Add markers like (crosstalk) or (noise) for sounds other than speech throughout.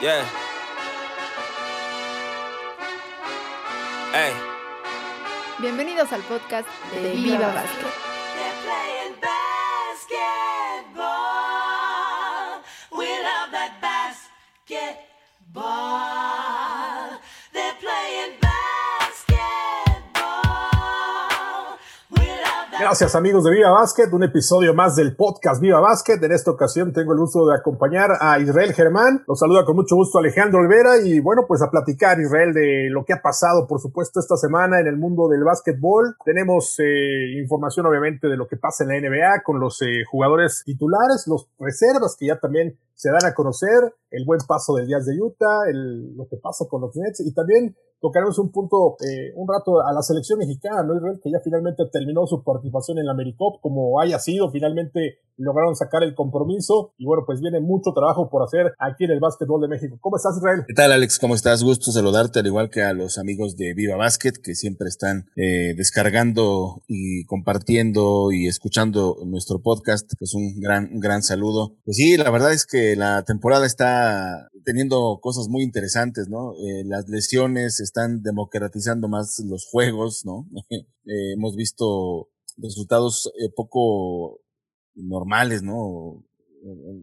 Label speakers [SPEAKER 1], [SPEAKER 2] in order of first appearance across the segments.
[SPEAKER 1] Yeah. Hey.
[SPEAKER 2] Bienvenidos al podcast de Viva Basket.
[SPEAKER 3] Gracias amigos de Viva Basket, un episodio más del podcast Viva Basket. En esta ocasión tengo el gusto de acompañar a Israel Germán. Los saluda con mucho gusto Alejandro Olvera y bueno, pues a platicar Israel de lo que ha pasado, por supuesto, esta semana en el mundo del básquetbol. Tenemos eh, información obviamente de lo que pasa en la NBA con los eh, jugadores titulares, los reservas que ya también se dan a conocer, el buen paso del Jazz de Utah, el, lo que pasa con los Nets y también tocaremos un punto, eh, un rato a la selección mexicana, ¿no, Israel? Que ya finalmente terminó su participación en la AmeriCup, como haya sido, finalmente lograron sacar el compromiso y bueno, pues viene mucho trabajo por hacer aquí en el básquetbol de México. ¿Cómo estás, Israel?
[SPEAKER 4] ¿Qué tal, Alex? ¿Cómo estás? Gusto saludarte, al igual que a los amigos de Viva Basket, que siempre están eh, descargando y compartiendo y escuchando nuestro podcast. Pues un gran, un gran saludo. Pues sí, la verdad es que la temporada está teniendo cosas muy interesantes, ¿no? Eh, las lesiones están democratizando más los juegos, ¿no? (laughs) Eh, hemos visto resultados eh, poco normales, ¿no?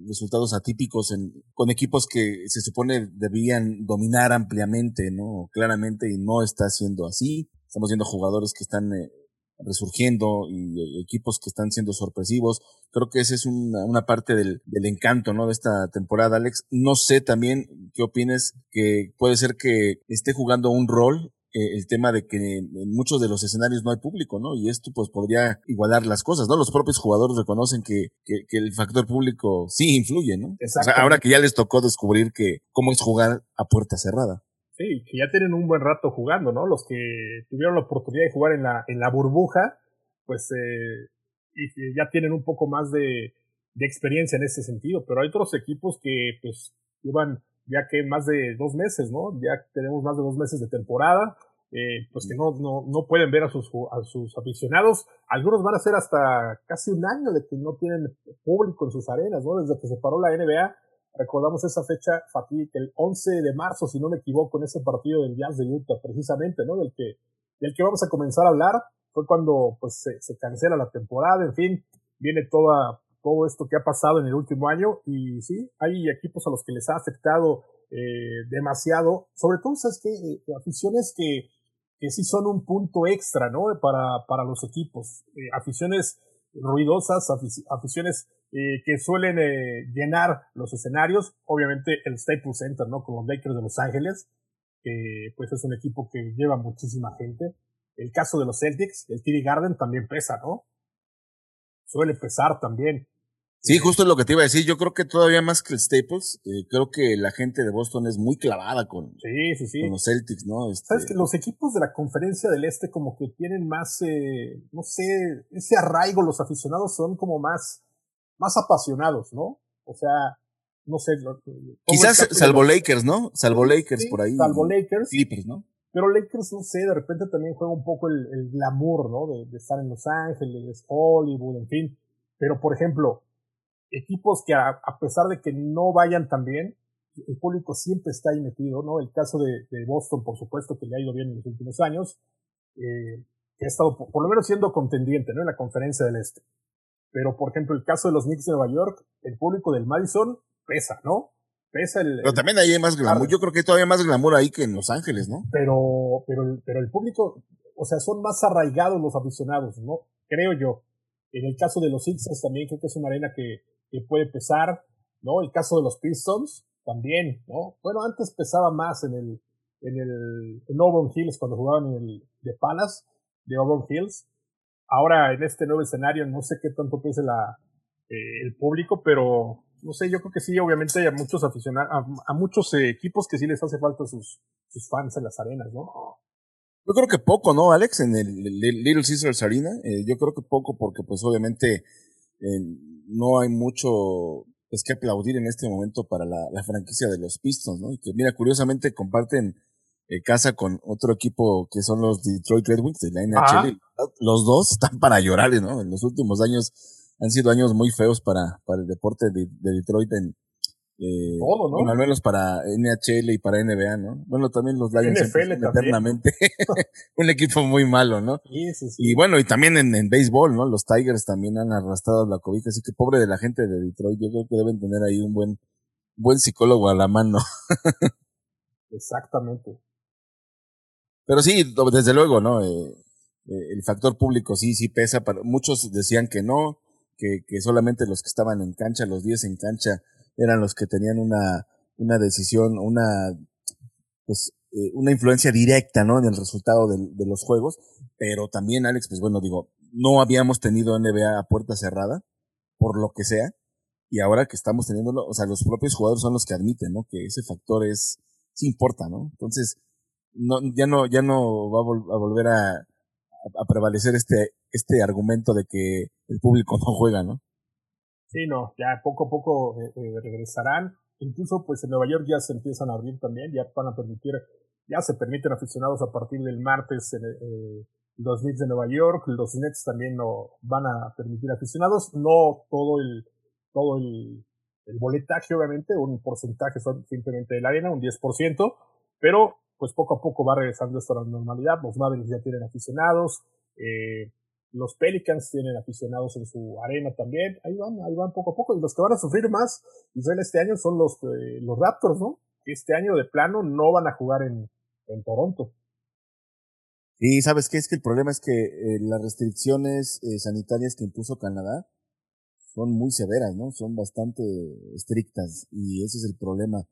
[SPEAKER 4] resultados atípicos en, con equipos que se supone debían dominar ampliamente, ¿no? Claramente y no está siendo así. Estamos viendo jugadores que están eh, resurgiendo y equipos que están siendo sorpresivos. Creo que esa es una, una parte del, del encanto, ¿no? De esta temporada, Alex. No sé también qué opines que puede ser que esté jugando un rol eh, el tema de que en muchos de los escenarios no hay público, ¿no? Y esto pues podría igualar las cosas, ¿no? Los propios jugadores reconocen que, que, que el factor público sí influye, ¿no? O sea, ahora que ya les tocó descubrir que cómo es jugar a puerta cerrada.
[SPEAKER 3] Sí, que ya tienen un buen rato jugando, ¿no? Los que tuvieron la oportunidad de jugar en la, en la burbuja, pues eh, y ya tienen un poco más de, experiencia en ese sentido, pero hay otros equipos que pues llevan ya que más de dos meses, ¿no? Ya tenemos más de dos meses de temporada, eh, pues que no, no, no pueden ver a sus, a sus aficionados. Algunos van a ser hasta casi un año de que no tienen público en sus arenas, ¿no? Desde que se paró la NBA, recordamos esa fecha fatídica, el 11 de marzo, si no me equivoco, en ese partido del Jazz de Utah, precisamente, ¿no? Del que, del que vamos a comenzar a hablar. Fue cuando pues se, se cancela la temporada, en fin, viene toda, todo esto que ha pasado en el último año y sí, hay equipos a los que les ha afectado eh, demasiado, sobre todo, ¿sabes qué? Eh, aficiones que, que sí son un punto extra, ¿no? Para, para los equipos. Eh, aficiones ruidosas, afici- aficiones eh, que suelen eh, llenar los escenarios. Obviamente el Staples Center, ¿no? Con los Lakers de Los Ángeles, que pues es un equipo que lleva muchísima gente. El caso de los Celtics, el TD Garden también pesa, ¿no? Suele pesar también.
[SPEAKER 4] Sí, justo lo que te iba a decir. Yo creo que todavía más que el Staples, eh, creo que la gente de Boston es muy clavada con,
[SPEAKER 3] Sí, sí, sí.
[SPEAKER 4] con los Celtics, ¿no? Este,
[SPEAKER 3] Sabes que los equipos de la conferencia del Este como que tienen más, eh, no sé, ese arraigo, los aficionados son como más, más apasionados, ¿no? O sea, no sé.
[SPEAKER 4] Quizás salvo
[SPEAKER 3] los-
[SPEAKER 4] Lakers, ¿no? Salvo Lakers
[SPEAKER 3] sí,
[SPEAKER 4] por ahí.
[SPEAKER 3] Salvo Lakers.
[SPEAKER 4] Clippers, ¿no?
[SPEAKER 3] Pero Lakers, no sé, de repente también juega un poco el, el glamour, ¿no? De, de estar en Los Ángeles, Hollywood, en fin. Pero, por ejemplo, equipos que a, a pesar de que no vayan tan bien, el público siempre está ahí metido, ¿no? El caso de, de Boston, por supuesto, que le ha ido bien en los últimos años, eh, que ha estado por, por lo menos siendo contendiente, ¿no? En la conferencia del Este. Pero, por ejemplo, el caso de los Knicks de Nueva York, el público del Madison pesa, ¿no? Pesa el,
[SPEAKER 4] Pero también ahí hay más glamour. Yo creo que hay todavía más glamour ahí que en Los Ángeles, ¿no?
[SPEAKER 3] pero, pero, el- pero el público, o sea, son más arraigados los aficionados, ¿no? Creo yo. En el caso de los Sixers también creo que es una arena que, que puede pesar, ¿no? El caso de los Pistons también, ¿no? Bueno, antes pesaba más en el, en el, en Auburn Hills cuando jugaban en el de Palace, de Auburn Hills. Ahora en este nuevo escenario no sé qué tanto pese la, eh, el público, pero no sé, yo creo que sí, obviamente hay a muchos aficionados, a, muchos equipos que sí les hace falta sus, sus fans en las arenas, ¿no?
[SPEAKER 4] Yo creo que poco, ¿no, Alex? En el, el Little Caesars Arena. Eh, yo creo que poco porque, pues, obviamente, eh, no hay mucho pues, que aplaudir en este momento para la, la franquicia de los Pistons, ¿no? Y que, mira, curiosamente comparten eh, casa con otro equipo que son los Detroit Red Wings de la NHL.
[SPEAKER 3] Ajá.
[SPEAKER 4] Los dos están para llorar, ¿no? En los últimos años han sido años muy feos para, para el deporte de, de Detroit en, Eh,
[SPEAKER 3] Todo, ¿no?
[SPEAKER 4] Bueno, al menos para NHL y para NBA, ¿no? Bueno, también los Lions eternamente (laughs) un equipo muy malo, ¿no?
[SPEAKER 3] Sí, sí, sí.
[SPEAKER 4] Y bueno, y también en, en béisbol, ¿no? Los Tigers también han arrastrado la cobija, así que pobre de la gente de Detroit, yo creo que deben tener ahí un buen, buen psicólogo a la mano. (laughs)
[SPEAKER 3] Exactamente.
[SPEAKER 4] Pero sí, desde luego, ¿no? Eh, eh, el factor público sí, sí pesa. Para, muchos decían que no, que, que solamente los que estaban en cancha, los 10 en cancha, eran los que tenían una, una decisión, una, pues, eh, una influencia directa, ¿no? En el resultado de, los juegos. Pero también, Alex, pues bueno, digo, no habíamos tenido NBA a puerta cerrada, por lo que sea. Y ahora que estamos teniéndolo, o sea, los propios jugadores son los que admiten, ¿no? Que ese factor es, sí importa, ¿no? Entonces, no, ya no, ya no va a, vol- a volver a, a prevalecer este, este argumento de que el público (laughs) no juega, ¿no?
[SPEAKER 3] Sí, no, ya poco a poco eh, eh, regresarán. Incluso, pues en Nueva York ya se empiezan a abrir también, ya van a permitir, ya se permiten aficionados a partir del martes en, eh, los Knicks de Nueva York, los Nets también no van a permitir aficionados, no todo el, todo el, el boletaje, obviamente, un porcentaje son simplemente de la arena, un 10%, pero pues poco a poco va regresando esto a la normalidad. Los Mavericks ya tienen aficionados, eh, los Pelicans tienen aficionados en su arena también. Ahí van, ahí van poco a poco. Y los que van a sufrir más, Israel, este año son los, eh, los Raptors, ¿no? Este año de plano no van a jugar en, en Toronto.
[SPEAKER 4] Y sabes qué es que el problema es que eh, las restricciones sanitarias que impuso Canadá son muy severas, ¿no? Son bastante estrictas y ese es el problema.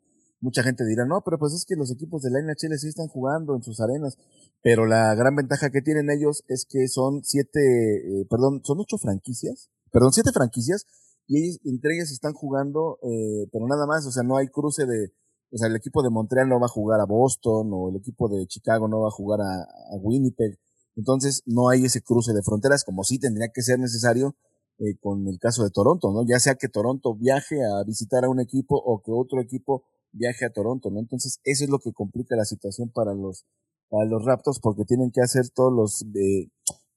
[SPEAKER 4] Mucha gente dirá, no, pero pues es que los equipos de la NHL sí están jugando en sus arenas, pero la gran ventaja que tienen ellos es que son siete, eh, perdón, son ocho franquicias, perdón, siete franquicias y ellos, entre ellas están jugando, eh, pero nada más, o sea, no hay cruce de, o sea, el equipo de Montreal no va a jugar a Boston o el equipo de Chicago no va a jugar a, a Winnipeg. Entonces no hay ese cruce de fronteras como sí tendría que ser necesario eh, con el caso de Toronto, ¿no? Ya sea que Toronto viaje a visitar a un equipo o que otro equipo viaje a Toronto, ¿no? Entonces eso es lo que complica la situación para los para los Raptors porque tienen que hacer todos los eh,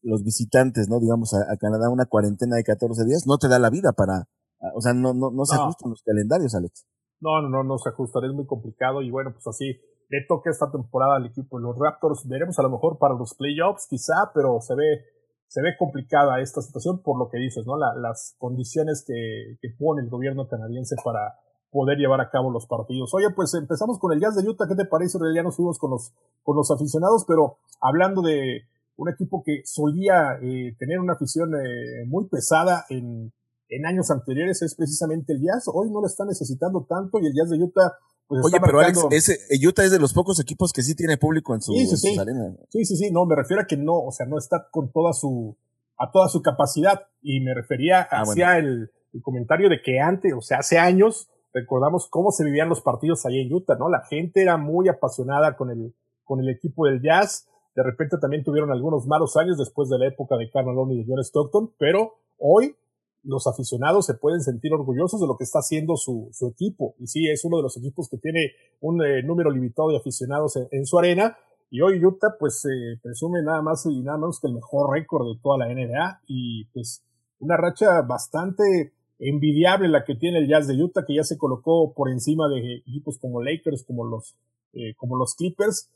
[SPEAKER 4] los visitantes, ¿no? Digamos a, a Canadá una cuarentena de 14 días, no te da la vida para, a- o sea, no no no se
[SPEAKER 3] No.
[SPEAKER 4] ajustan los calendarios, Alex.
[SPEAKER 3] No, no, no, no se ajustará, es muy complicado. Y bueno, pues así le toca esta temporada al equipo de los Raptors. Veremos a lo mejor para los playoffs, quizá, pero se ve, se ve complicada esta situación por lo que dices, ¿no? La- las condiciones que, que pone el gobierno canadiense para poder llevar a cabo los partidos. Oye, pues empezamos con el Jazz de Utah. ¿Qué te parece? Ya nos fuimos con los, con los aficionados, pero hablando de un equipo que solía eh, tener una afición eh, muy pesada en, en años anteriores es precisamente el Jazz. Hoy no lo está necesitando tanto y el Jazz de Utah pues
[SPEAKER 4] Oye, pero Alex, ese eh, Utah es de los pocos equipos que sí tiene público en, su,
[SPEAKER 3] Sí, sí,
[SPEAKER 4] en
[SPEAKER 3] sí.
[SPEAKER 4] sus arenas.
[SPEAKER 3] Sí, sí, sí, no, me refiero a que no, o sea, no está con toda su, a toda su capacidad. Y me refería
[SPEAKER 4] Ah,
[SPEAKER 3] hacia el, el comentario de que antes, o sea, hace años, recordamos cómo se vivían los partidos allá en Utah, ¿no? La gente era muy apasionada con el, con el equipo del Jazz. De repente también tuvieron algunos malos años después de la época de Carl Malone y de John Stockton, pero hoy los aficionados se pueden sentir orgullosos de lo que está haciendo su, su equipo. Y sí, es uno de los equipos que tiene un eh, número limitado de aficionados en, en su arena. Y hoy Utah, pues, eh, presume nada más y nada menos que el mejor récord de toda la NBA. Y pues, una racha bastante envidiable la que tiene el Jazz de Utah, que ya se colocó por encima de equipos como Lakers, como los, eh, como los Clippers.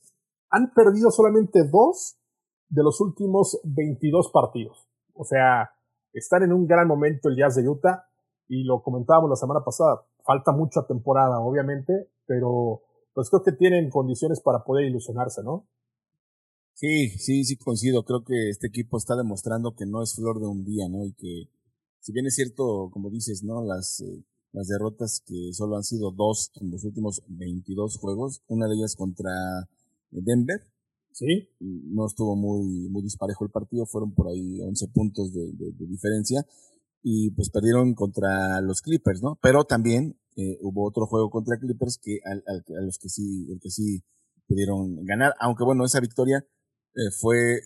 [SPEAKER 3] Han perdido solamente dos de los últimos 22 partidos. O sea, están en un gran momento el Jazz de Utah y lo comentábamos la semana pasada. Falta mucha temporada, obviamente, pero pues creo que tienen condiciones para poder ilusionarse, ¿no?
[SPEAKER 4] Sí, sí, sí coincido. Creo que este equipo está demostrando que no es flor de un día, ¿no? Y que, si bien es cierto, como dices, ¿no? Las, eh, las derrotas que solo han sido dos en los últimos 22 juegos, una de ellas contra Denver,
[SPEAKER 3] Sí,
[SPEAKER 4] no estuvo muy, muy disparejo el partido, fueron por ahí 11 puntos de, de- de diferencia y pues perdieron contra los Clippers, ¿no? Pero también eh, hubo otro juego contra Clippers que al, al- a los que sí, el que sí pudieron ganar, aunque bueno, esa victoria eh, fue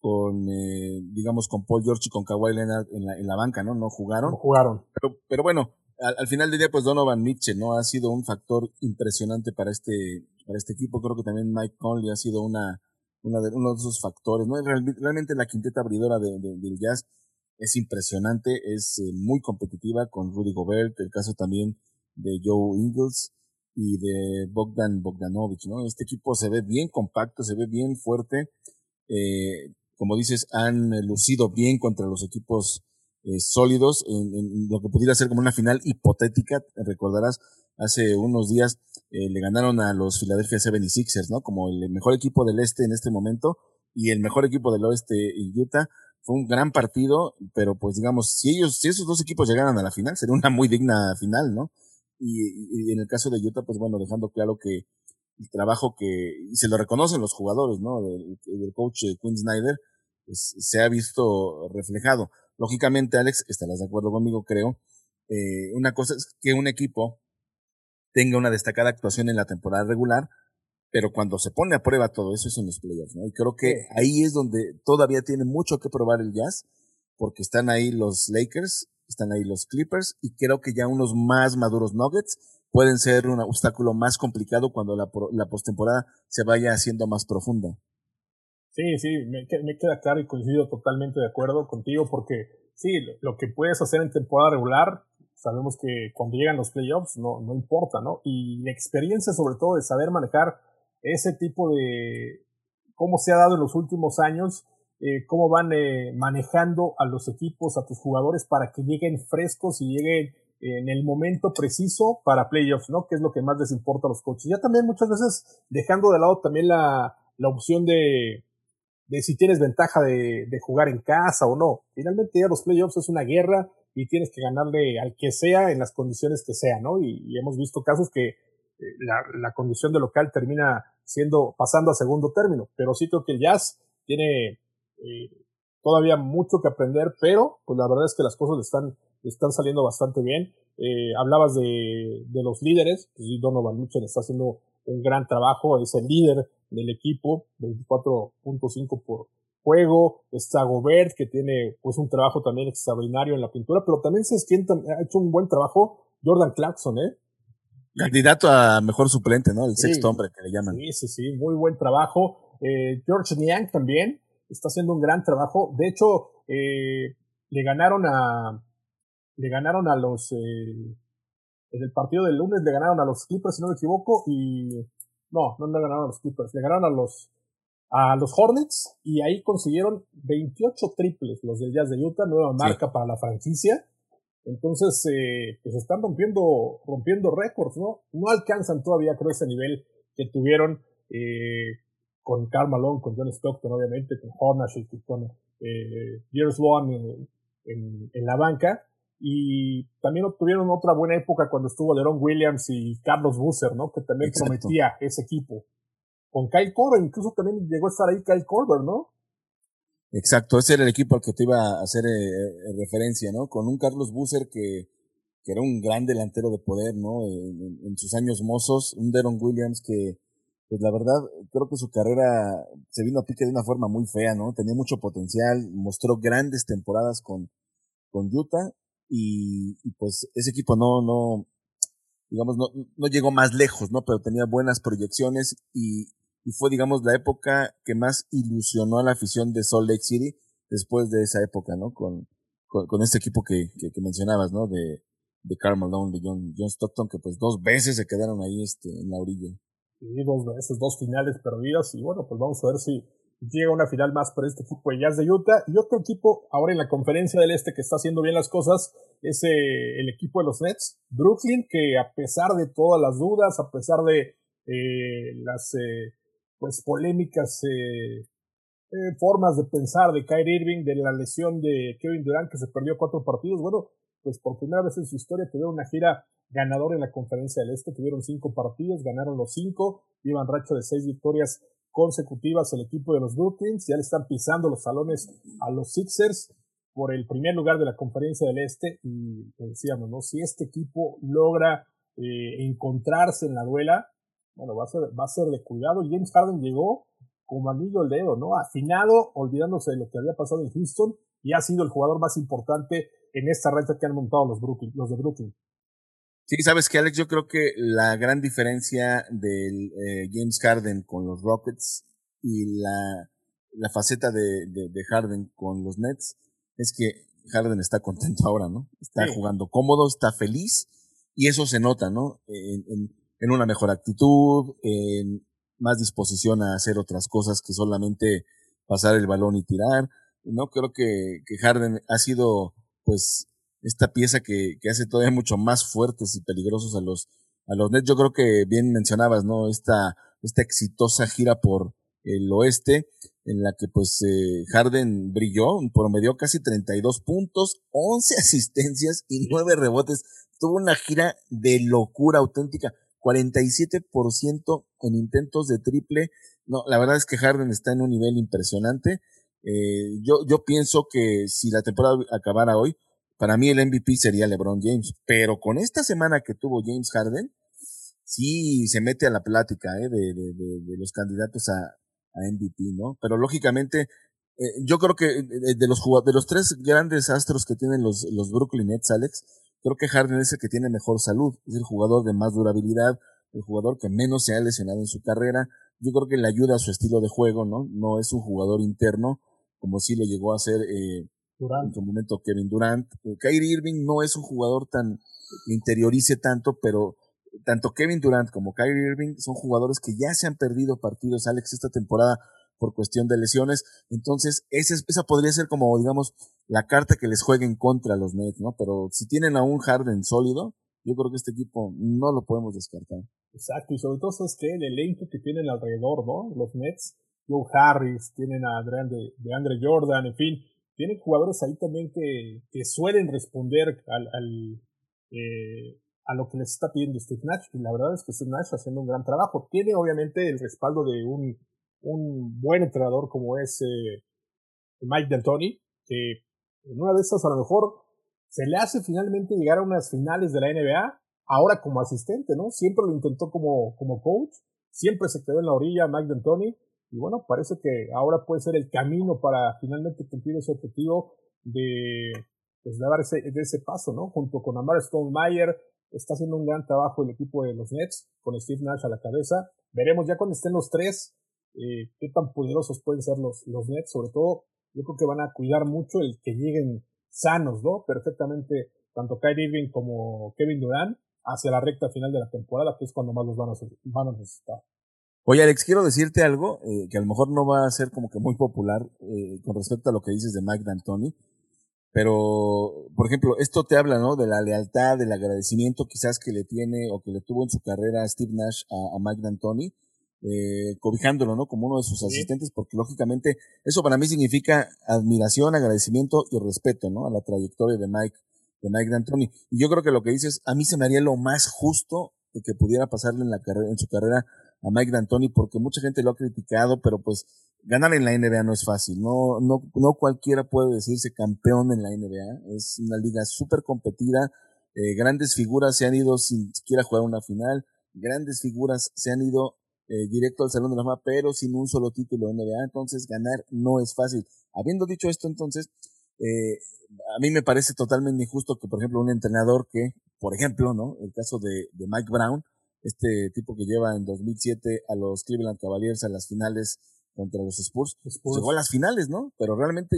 [SPEAKER 4] con, eh, digamos, con Paul George y con Kawhi Leonard en la, en la banca, ¿no? No jugaron.
[SPEAKER 3] no jugaron.
[SPEAKER 4] Pero, pero bueno, al, al final del día, pues Donovan Mitchell, ¿no? Ha sido un factor impresionante para este, para este equipo. Creo que también Mike Conley ha sido una, una de, uno de esos factores, ¿no? Real- realmente la quinteta abridora de, de- del Jazz es impresionante, es eh, muy competitiva con Rudy Gobert, el caso también de Joe Ingles y de Bogdan Bogdanovich, ¿no? Este equipo se ve bien compacto, se ve bien fuerte. Eh, como dices, han lucido bien contra los equipos eh, sólidos en, en, lo que pudiera ser como una final hipotética. Recordarás, hace unos días eh, le ganaron a los Philadelphia 76ers, ¿no? Como el mejor equipo del este en este momento y el mejor equipo del oeste Utah. Fue un gran partido, pero pues digamos, si ellos, si esos dos equipos llegaran a la final, sería una muy digna final, ¿no? Y, y en el caso de Utah, pues bueno, dejando claro que el trabajo que, y se lo reconocen los jugadores, ¿no? Del, del coach Quinn Snyder, pues se ha visto reflejado. Lógicamente, Alex, estarás de acuerdo conmigo, creo. Eh, una cosa es que un equipo tenga una destacada actuación en la temporada regular, pero cuando se pone a prueba todo eso es en los playoffs, ¿no? Y creo que ahí es donde todavía tiene mucho que probar el Jazz, porque están ahí los Lakers, están ahí los Clippers, y creo que ya unos más maduros Nuggets pueden ser un obstáculo más complicado cuando la, la postemporada se vaya haciendo más profunda.
[SPEAKER 3] Sí, sí, me, me, queda claro y coincido totalmente de acuerdo contigo porque sí, lo, lo, que puedes hacer en temporada regular, sabemos que cuando llegan los playoffs no, no importa, ¿no? Y la experiencia sobre todo de saber manejar ese tipo de cómo se ha dado en los últimos años, eh, cómo van eh, manejando a los equipos, a tus jugadores para que lleguen frescos y lleguen en el momento preciso para playoffs, ¿no? Que es lo que más les importa a los coaches. Ya también muchas veces dejando de lado también la, la opción de, de si tienes ventaja de, de, jugar en casa o no. Finalmente ya los playoffs es una guerra y tienes que ganarle al que sea en las condiciones que sea, ¿no? Y, hemos visto casos que eh, la, la, condición de local termina siendo, pasando a segundo término, pero sí creo que el Jazz tiene eh, todavía mucho que aprender, pero pues la verdad es que las cosas están, están saliendo bastante bien. Eh, hablabas de, de los líderes, pues Donovan Mitchell está haciendo un gran trabajo, es el líder del equipo, 24.5 por juego, está Gobert, que tiene pues un trabajo también extraordinario en la pintura, pero también se ha hecho un buen trabajo Jordan Clarkson, ¿eh?
[SPEAKER 4] Candidato a mejor suplente, ¿no? El sí, sexto hombre que le llaman.
[SPEAKER 3] Sí, sí, sí, muy buen trabajo. Eh, George Niang también está haciendo un gran trabajo. De hecho, eh, le ganaron a, le ganaron a los, eh, en el partido del lunes le ganaron a los Clippers, si no me equivoco, y no, no le ganaron a los Clippers, le ganaron a los a los Hornets y ahí consiguieron 28 triples los del Jazz de Utah, nueva marca sí. para la franquicia. Entonces, eh, pues están rompiendo, rompiendo récords, ¿no? No alcanzan todavía, creo, ese nivel que tuvieron eh, con Karl Malone, con John Stockton, obviamente, con Hornash y con eh, en, en, en la banca, y también obtuvieron otra buena época cuando estuvo Leron Williams y Carlos Busser, ¿no? Que también Exacto. prometía ese equipo. Con Kyle Korver, incluso también llegó a estar ahí Kyle Korver, ¿no?
[SPEAKER 4] Exacto, ese era el equipo al que te iba a hacer eh, referencia, ¿no? Con un Carlos Busser que, que era un gran delantero de poder, ¿no? En, en, en sus años mozos, un Deron Williams que, pues la verdad, creo que su carrera se vino a pique de una forma muy fea, ¿no? Tenía mucho potencial, mostró grandes temporadas con, con Utah y, y, pues ese equipo no, no, digamos, no, no llegó más lejos, ¿no? Pero tenía buenas proyecciones y, y fue, digamos, la época que más ilusionó a la afición de Salt Lake City después de esa época, ¿no? Con, con, este equipo que, que, mencionabas, ¿no? De, de Karl Malone, de John, John Stockton, que pues dos veces se quedaron ahí este, en la orilla.
[SPEAKER 3] Sí, dos veces, dos finales perdidas y bueno, pues vamos a ver si llega una final más para este equipo de Jazz de Utah. Y otro equipo ahora en la conferencia del Este que está haciendo bien las cosas es eh, el equipo de los Nets, Brooklyn, que a pesar de todas las dudas, a pesar de eh, las eh, pues polémicas eh, eh, formas de pensar de Kyrie Irving, de la lesión de Kevin Durant que se perdió cuatro partidos, bueno, pues por primera vez en su historia tuvieron una gira ganadora en la conferencia del Este, tuvieron cinco partidos, ganaron los cinco, llevan racho de seis victorias consecutivas el equipo de los Brooklyns, ya le están pisando los salones a los Sixers por el primer lugar de la conferencia del Este y decíamos, ¿no? Si este equipo logra eh, encontrarse en la duela, bueno, va a ser, va a ser de cuidado. James Harden llegó como anillo al dedo, ¿no? Afinado, olvidándose de lo que había pasado en Houston y ha sido el jugador más importante en esta renta que han montado los, Brooklyn, los de Brooklyn.
[SPEAKER 4] Sí, sabes que Alex, yo creo que la gran diferencia del eh, James Harden con los Rockets y la, la faceta de, de, de, Harden con los Nets es que Harden está contento ahora, ¿no? Está sí. jugando cómodo, está feliz y eso se nota, ¿no? En, en, en una mejor actitud, en más disposición a hacer otras cosas que solamente pasar el balón y tirar. No creo que, que Harden ha sido, pues, esta pieza que, que hace todavía mucho más fuertes y peligrosos a los, a los Nets. Yo creo que bien mencionabas, ¿no? Esta, esta exitosa gira por el oeste, en la que pues eh, Harden brilló, promedió casi 32 puntos, 11 (laughs) asistencias y 9 rebotes. Tuvo una gira de locura auténtica. 47% en intentos de triple. No, la verdad es que Harden está en un nivel impresionante. Eh, yo, yo pienso que si la temporada acabara hoy, para mí el MVP sería LeBron James. Pero con esta semana que tuvo James Harden, sí se mete a la plática eh, de, de, de, de, los candidatos a, a, MVP, ¿no? Pero lógicamente, eh, yo creo que de los de los tres grandes astros que tienen los, los Brooklyn Nets, Alex, creo que Harden es el que tiene mejor salud, es el jugador de más durabilidad, el jugador que menos se ha lesionado en su carrera. Yo creo que le ayuda a su estilo de juego, ¿no? No es un jugador interno, como sí lo llegó a ser eh, en su momento Kevin Durant. Kyrie Irving no es un jugador tan interiorice tanto, pero tanto Kevin Durant como Kyrie Irving son jugadores que ya se han perdido partidos, Alex, esta temporada por cuestión de lesiones. Entonces, esa, esa podría ser como, digamos, la carta que les juegue en contra los Nets, ¿no? Pero si tienen a un Harden sólido, yo creo que este equipo no lo podemos descartar.
[SPEAKER 3] Exacto, y sobre todo es que el elenco que tienen alrededor, ¿no? Los Nets, Joe Harris, tienen a de, de Andre Jordan, en fin, tienen jugadores ahí también que, que suelen responder al, al eh, a lo que les está pidiendo Steve Nash, y la verdad es que Steve Nash está haciendo un gran trabajo. Tiene obviamente el respaldo de un, un buen entrenador como es eh, Mike D'Antoni, que en una de esas a lo mejor se le hace finalmente llegar a unas finales de la NBA, ahora como asistente, ¿no? Siempre lo intentó como, como coach, siempre se quedó en la orilla Mike D'Antoni, y bueno, parece que ahora puede ser el camino para finalmente cumplir ese objetivo de, pues, dar ese, de ese paso, ¿no? Junto con Amar Stonemeyer, está haciendo un gran trabajo el equipo de los Nets, con Steve Nash a la cabeza. Veremos ya cuando estén los tres, eh, qué tan poderosos pueden ser los, los Nets, sobre todo, yo creo que van a cuidar mucho el que lleguen sanos, ¿no? Perfectamente, tanto Kyrie Irving como Kevin Durant, hacia la recta final de la temporada, que es cuando más los van a, van a necesitar.
[SPEAKER 4] Oye, Alex, quiero decirte algo eh, que a lo mejor no va a ser como que muy popular eh, con respecto a lo que dices de Mike D'Antoni, pero, por ejemplo, esto te habla, ¿no? De la lealtad, del agradecimiento quizás que le tiene o que le tuvo en su carrera Steve Nash a, a Mike D'Antoni, eh, cobijándolo, ¿no? Como uno de sus asistentes, porque lógicamente eso para mí significa admiración, agradecimiento y respeto, ¿no? A la trayectoria de Mike, de Mike D'Antoni. Y yo creo que lo que dices, a mí se me haría lo más justo de que pudiera pasarle en la carrera, en su carrera a Mike D'Antoni, porque mucha gente lo ha criticado, pero pues ganar en la NBA no es fácil, no, no, no cualquiera puede decirse campeón en la NBA, es una liga súper competida, eh, grandes figuras se han ido sin siquiera jugar una final, grandes figuras se han ido eh, directo al Salón de la Fama, pero sin un solo título de NBA, entonces ganar no es fácil. Habiendo dicho esto, entonces, eh, a mí me parece totalmente injusto que, por ejemplo, un entrenador que, por ejemplo, ¿no? El caso de Mike Brown, este tipo que lleva en 2007 a los Cleveland Cavaliers a las finales contra los Spurs, Spurs. llegó a las finales, ¿no? Pero realmente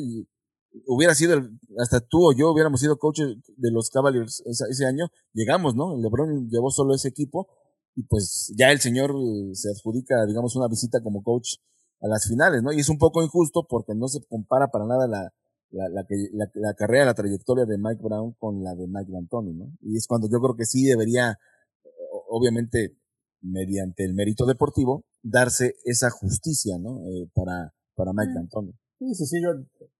[SPEAKER 4] hubiera sido, el, hasta tú o yo hubiéramos sido coaches de los Cavaliers ese, ese año, llegamos, ¿no? LeBron llevó solo ese equipo, y pues ya el señor se adjudica, digamos, una visita como coach a las finales, ¿no? Y es un poco injusto porque no se compara para nada la, la, la, la, la carrera, la trayectoria de Mike Brown con la de Mike D'Antoni, ¿no? Y es cuando yo creo que sí debería, obviamente, mediante el mérito deportivo, darse esa justicia, ¿no? Eh, para, para Mike D'Antoni.
[SPEAKER 3] Sí, sí, sí, yo,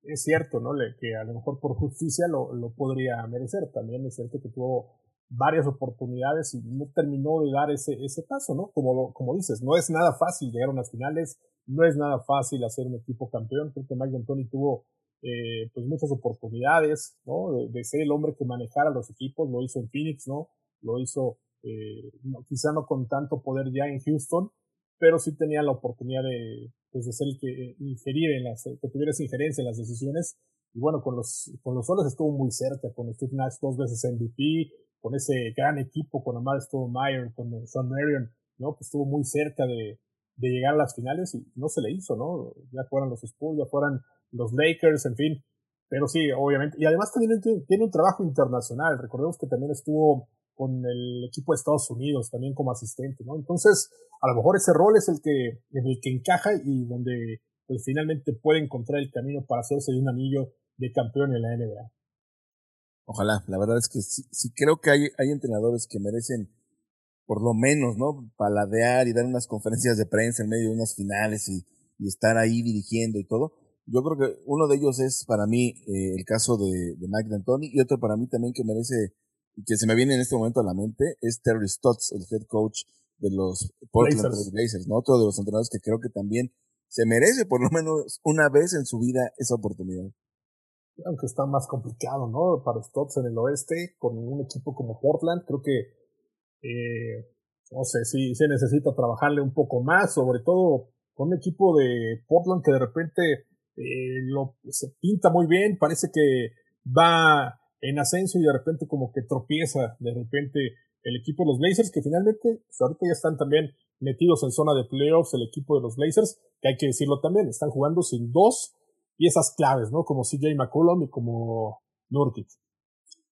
[SPEAKER 3] es cierto, ¿no? Le, que a lo mejor por justicia lo, lo podría merecer. También es cierto que tuvo varias oportunidades y no terminó de dar ese, ese paso, ¿no? Como, lo, como dices, no es nada fácil llegar a unas finales, no es nada fácil hacer un equipo campeón. Creo que Mike D'Antoni tuvo eh, pues muchas oportunidades, ¿no? De, de, ser el hombre que manejara los equipos, lo hizo en Phoenix, ¿no? Lo hizo, eh, no, quizá no con tanto poder ya en Houston, pero sí tenía la oportunidad de, pues de ser el que ingerir en las, que tuviera esa injerencia en las decisiones. Y bueno, con los, con los solos estuvo muy cerca, con Steve Nash dos veces MVP, con ese gran equipo, con Amar Stoudemire, con Sean Marion, ¿no? Que estuvo muy cerca de, de llegar a las finales y no se le hizo, ¿no? Ya fueran los Spurs, ya fueran los Lakers, en fin. Pero sí, obviamente. Y además también tiene un trabajo internacional. Recordemos que también estuvo con el equipo de Estados Unidos también como asistente, ¿no? Entonces, a lo mejor ese rol es el que, en el que encaja y donde pues, finalmente puede encontrar el camino para hacerse de un anillo de campeón en la NBA.
[SPEAKER 4] Ojalá, la verdad es que sí, sí creo que hay, hay entrenadores que merecen por lo menos, ¿no? Paladear y dar unas conferencias de prensa en medio de unas finales y, estar ahí dirigiendo y todo. Yo creo que uno de ellos es para mí eh, el caso de, de Mike D'Antoni y otro para mí también que merece que se me viene en este momento a la mente es Terry Stotts, el head coach de los Portland
[SPEAKER 3] Blazers.
[SPEAKER 4] Blazers, ¿no? Otro de los entrenadores que creo que también se merece por lo menos una vez en su vida esa oportunidad.
[SPEAKER 3] aunque está más complicado, ¿no? Para Stotts en el oeste, con un equipo como Portland, creo que, eh, no sé, sí, se necesita trabajarle un poco más, sobre todo con un equipo de Portland que de repente eh, lo, se pinta muy bien, parece que va en ascenso y de repente como que tropieza de repente el equipo de los Blazers, que finalmente, pues ahorita ya están también metidos en zona de playoffs el equipo de los Blazers, que hay que decirlo también, están jugando sin dos piezas claves, ¿no? Como CJ McCollum y como Nurkic.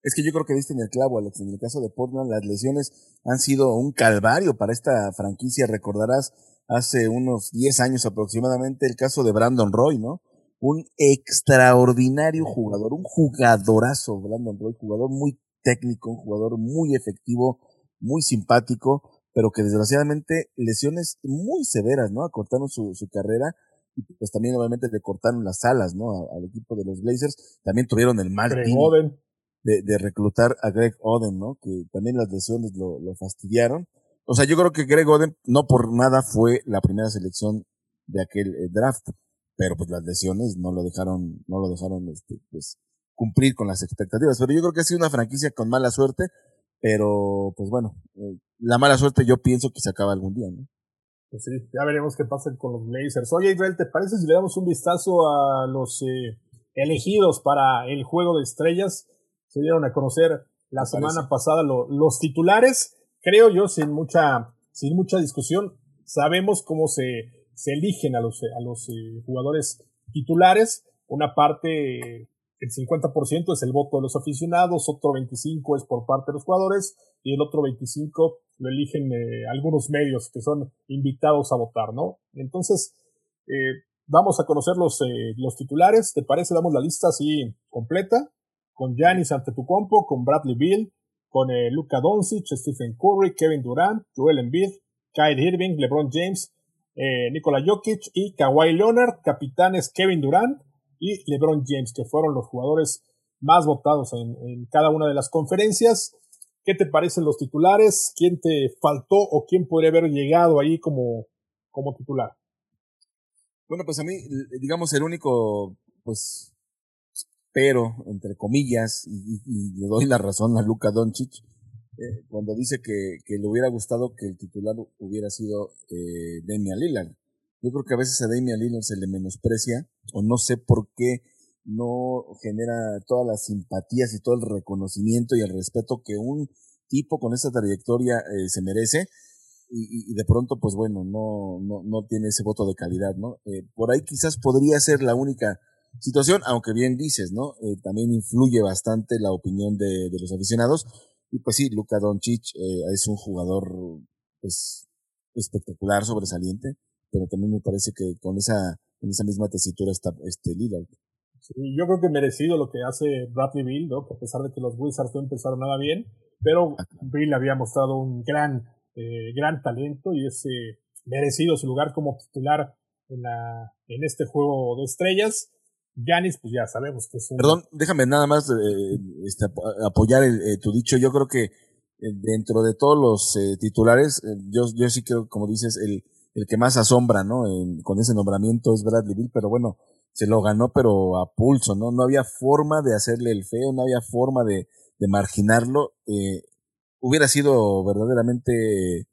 [SPEAKER 4] Es que yo creo que viste en el clavo, Alex. En el caso de Portland, las lesiones han sido un calvario para esta franquicia. Recordarás hace unos 10 años aproximadamente el caso de Brandon Roy, ¿no? Un extraordinario jugador, un jugadorazo, Brandon Roy, jugador muy técnico, un jugador muy efectivo, muy simpático, pero que desgraciadamente lesiones muy severas, ¿no? Acortaron su, su carrera y pues también obviamente le cortaron las alas, ¿no? Al equipo de los Blazers. También tuvieron el mal de, de reclutar a Greg Oden, ¿no? Que también las lesiones lo, lo fastidiaron. O sea, yo creo que Greg Oden no por nada fue la primera selección de aquel eh, draft, pero pues las lesiones no lo dejaron, no lo dejaron, este, pues cumplir con las expectativas. Pero yo creo que ha sido una franquicia con mala suerte, pero pues bueno, eh, la mala suerte yo pienso que se acaba algún día, ¿no?
[SPEAKER 3] Pues sí, ya veremos qué pasa con los Blazers. Oye, Israel, ¿te parece si le damos un vistazo a los eh, elegidos para el juego de estrellas? Se dieron a conocer la
[SPEAKER 4] Me
[SPEAKER 3] semana
[SPEAKER 4] parece.
[SPEAKER 3] pasada lo- los titulares. Creo yo, sin mucha, sin mucha discusión, sabemos cómo se, se eligen a los, a los eh, jugadores titulares. Una parte, el 50% es el voto de los aficionados, otro 25% es por parte de los jugadores y el otro 25% lo eligen eh, algunos medios que son invitados a votar, ¿no? Entonces, eh, vamos a conocer los, eh, los titulares. ¿Te parece? Damos la lista así completa con Giannis Antetokounmpo, con Bradley Beal, con eh, Luka Doncic, Stephen Curry, Kevin Durant, Joel Embiid, Kyrie Irving, LeBron James, eh, Nikola Jokic y Kawhi Leonard, capitanes Kevin Durant y LeBron James, que fueron los jugadores más votados en, cada una de las conferencias. ¿Qué te parecen los titulares? ¿Quién te faltó o quién podría haber llegado ahí como, como titular?
[SPEAKER 4] Bueno, pues a mí, digamos, el único, pues, pero, entre comillas, y, y- le doy la razón a Luka Doncic, eh, cuando dice que, le hubiera gustado que el titular hubiera sido eh, Damian Lillard. Yo creo que a veces a Damian Lillard se le menosprecia, o no sé por qué no genera todas las simpatías y todo el reconocimiento y el respeto que un tipo con esa trayectoria eh, se merece y, de pronto, pues bueno, no, no, no tiene ese voto de calidad, ¿no? Eh, por ahí quizás podría ser la única situación, aunque bien dices, ¿no? También influye bastante la opinión de los aficionados. Y pues sí, Luka Doncic eh, es un jugador, pues, espectacular, sobresaliente, pero también me parece que con esa, en esa misma tesitura está este Lillard.
[SPEAKER 3] Sí, yo creo que merecido lo que hace Bradley Bill, ¿no? Que a pesar de que los Wizards no empezaron nada bien, pero Bill había mostrado un gran, eh, gran talento y es eh, merecido su lugar como titular en, la, en este juego de estrellas. Giannis, pues ya sabemos que es un...
[SPEAKER 4] Perdón, déjame nada más eh, este, ap- apoyar el, eh, tu dicho. Yo creo que eh, dentro de todos los eh, titulares, yo, yo sí creo, como dices, el, el que más asombra, ¿no? En- con ese nombramiento es Bradley Bill, pero bueno, se lo ganó, pero a pulso, ¿no? No había forma de hacerle el feo, no había forma de, de marginarlo. Eh, hubiera sido verdaderamente,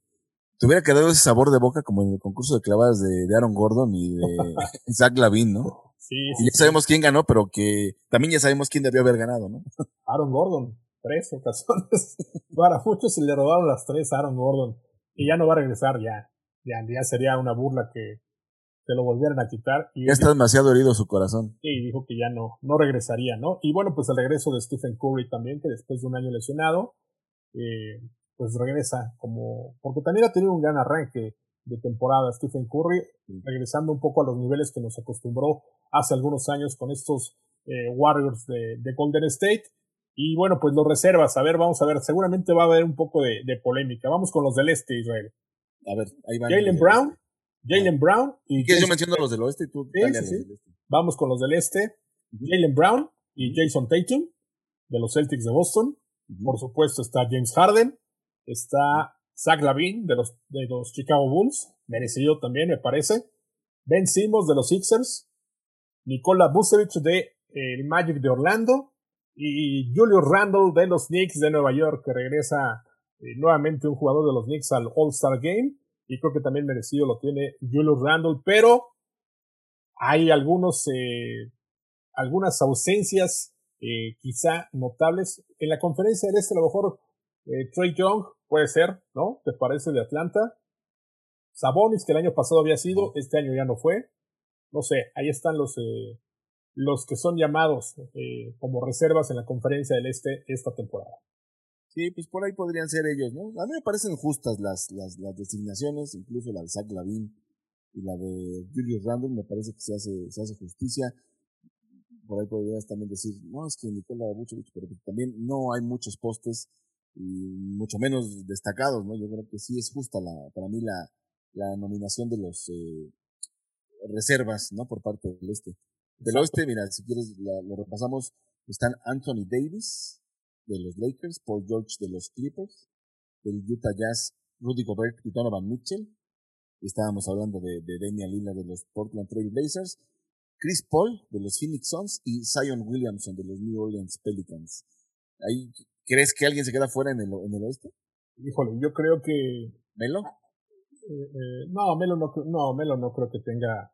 [SPEAKER 4] te hubiera quedado ese sabor de boca como en el concurso de clavadas de, de Aaron Gordon y de (laughs) Zach Lavin, ¿no?
[SPEAKER 3] Sí,
[SPEAKER 4] Y ya sabemos quién ganó, pero que también ya sabemos quién debió haber ganado, ¿no? (laughs)
[SPEAKER 3] Aaron Gordon, tres ocasiones. (laughs) Para muchos se le robaron las tres a Aaron Gordon. Y ya no va a regresar, ya. Ya, ya sería una burla que se lo volvieran a quitar. Y
[SPEAKER 4] Ya está demasiado herido su corazón.
[SPEAKER 3] y dijo que ya no, no regresaría, ¿no? Y bueno, pues el regreso de Stephen Curry también, que después de un año lesionado, eh, pues regresa como, porque también ha tenido un gran arranque de temporada Stephen Curry, regresando un poco a los niveles que nos acostumbró hace algunos años con estos eh, Warriors de, de, Golden State. Y bueno, pues los reservas, a ver, vamos a ver, seguramente va a haber un poco de, de polémica. Vamos con los del este, Israel.
[SPEAKER 4] A ver, ahí van.
[SPEAKER 3] Jalen Brown, Jalen Brown y...
[SPEAKER 4] ¿Quieres yo menciono los del oeste y tú?
[SPEAKER 3] Sí, sí, sí. Este. Vamos con los del este. Jalen Brown y Jason Tatum, de los Celtics de Boston. Por supuesto está James Harden, está Zach Lavin de los, de los Chicago Bulls, merecido también me parece. Ben Simmons de los Sixers, Nikola Vucevic de el Magic de Orlando. Y Julius Randle de los Knicks de Nueva York que regresa eh, nuevamente un jugador de los Knicks al All-Star Game. Y creo que también merecido lo tiene Julius Randle, pero hay algunos eh, algunas ausencias eh, quizá notables. En la conferencia del este a lo mejor eh, Trey Young puede ser, ¿no? ¿Te parece de Atlanta? Sabonis, que el año pasado había sido, este año ya no fue. No sé, ahí están los, eh, los que son llamados eh, como reservas en la conferencia del Este esta temporada.
[SPEAKER 4] Sí, pues por ahí podrían ser ellos, ¿no? A mí me parecen justas las, las, las designaciones, incluso la de Zach Lavin y la de Julius Randle, me parece que se hace, se hace justicia. Por ahí podrías también decir, no, es que Nicola Vucevic, pero también no hay muchos postes y mucho menos destacados, ¿no? Yo creo que sí es justa la, para mí la, la nominación de los eh, reservas, ¿no? Por parte del este. Del oeste, mira, si quieres lo repasamos, están Anthony Davis de los Lakers, Paul George de los Clippers, del Utah Jazz, Rudy Gobert y Donovan Mitchell. Estábamos hablando de, de Damian Lillard de los Portland Trail Blazers, Chris Paul de los Phoenix Suns y Zion Williamson de los New Orleans Pelicans. Ahí ¿Crees que alguien se queda fuera en el, en el oeste?
[SPEAKER 3] Híjole, yo creo que.
[SPEAKER 4] ¿Melo?
[SPEAKER 3] Eh, eh, no, Melo no, no, Melo no creo que tenga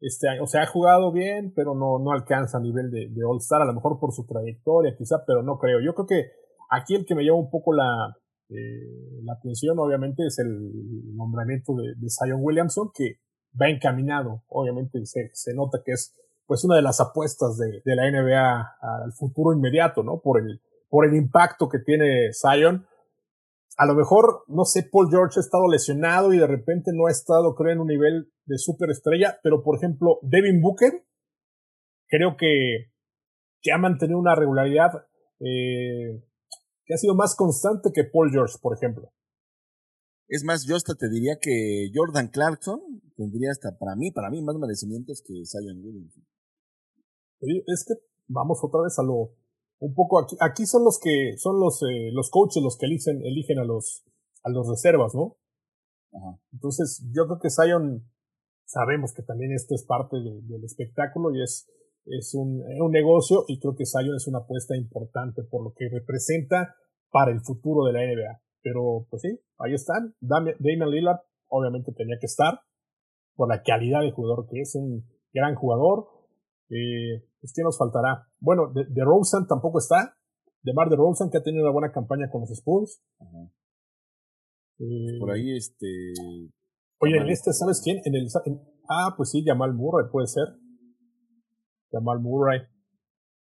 [SPEAKER 3] este año. O sea, ha jugado bien, pero no, no alcanza a nivel de, de All-Star, a lo mejor por su trayectoria, quizá, pero no creo. Yo creo que aquí el que me lleva un poco la, eh, la atención, obviamente, es el nombramiento de, de Zion Williamson, que va encaminado. Obviamente, se, se nota que es pues una de las apuestas de, de la NBA al futuro inmediato, ¿no? Por el por el impacto que tiene Zion. A lo mejor, no sé, Paul George ha estado lesionado y de repente no ha estado, creo, en un nivel de superestrella, pero por ejemplo, Devin Booker, creo que, que ha mantenido una regularidad eh, que ha sido más constante que Paul George, por ejemplo.
[SPEAKER 4] Es más, yo hasta te diría que Jordan Clarkson tendría hasta para mí, para mí más merecimientos que Zion Williamson.
[SPEAKER 3] Es que vamos otra vez a lo, un poco aquí, aquí son los que son los eh, los coaches los que eligen eligen a los a los reservas, ¿no? Ajá. Entonces, yo creo que Zion sabemos que también esto es parte de, del espectáculo y es es un, un negocio y creo que Zion es una apuesta importante por lo que representa para el futuro de la NBA. Pero pues sí, ahí están. Damian Lillard obviamente tenía que estar por la calidad de jugador que es, un gran jugador. Eh, pues, ¿qué nos faltará? Bueno, de, de Rosen tampoco está. De Mar de Rosen, que ha tenido una buena campaña con los Spurs. Ajá.
[SPEAKER 4] Eh, Por ahí, este.
[SPEAKER 3] Oye, en este, ¿sabes quién? En el, en, ah, pues sí, Jamal Murray, puede ser. Jamal Murray.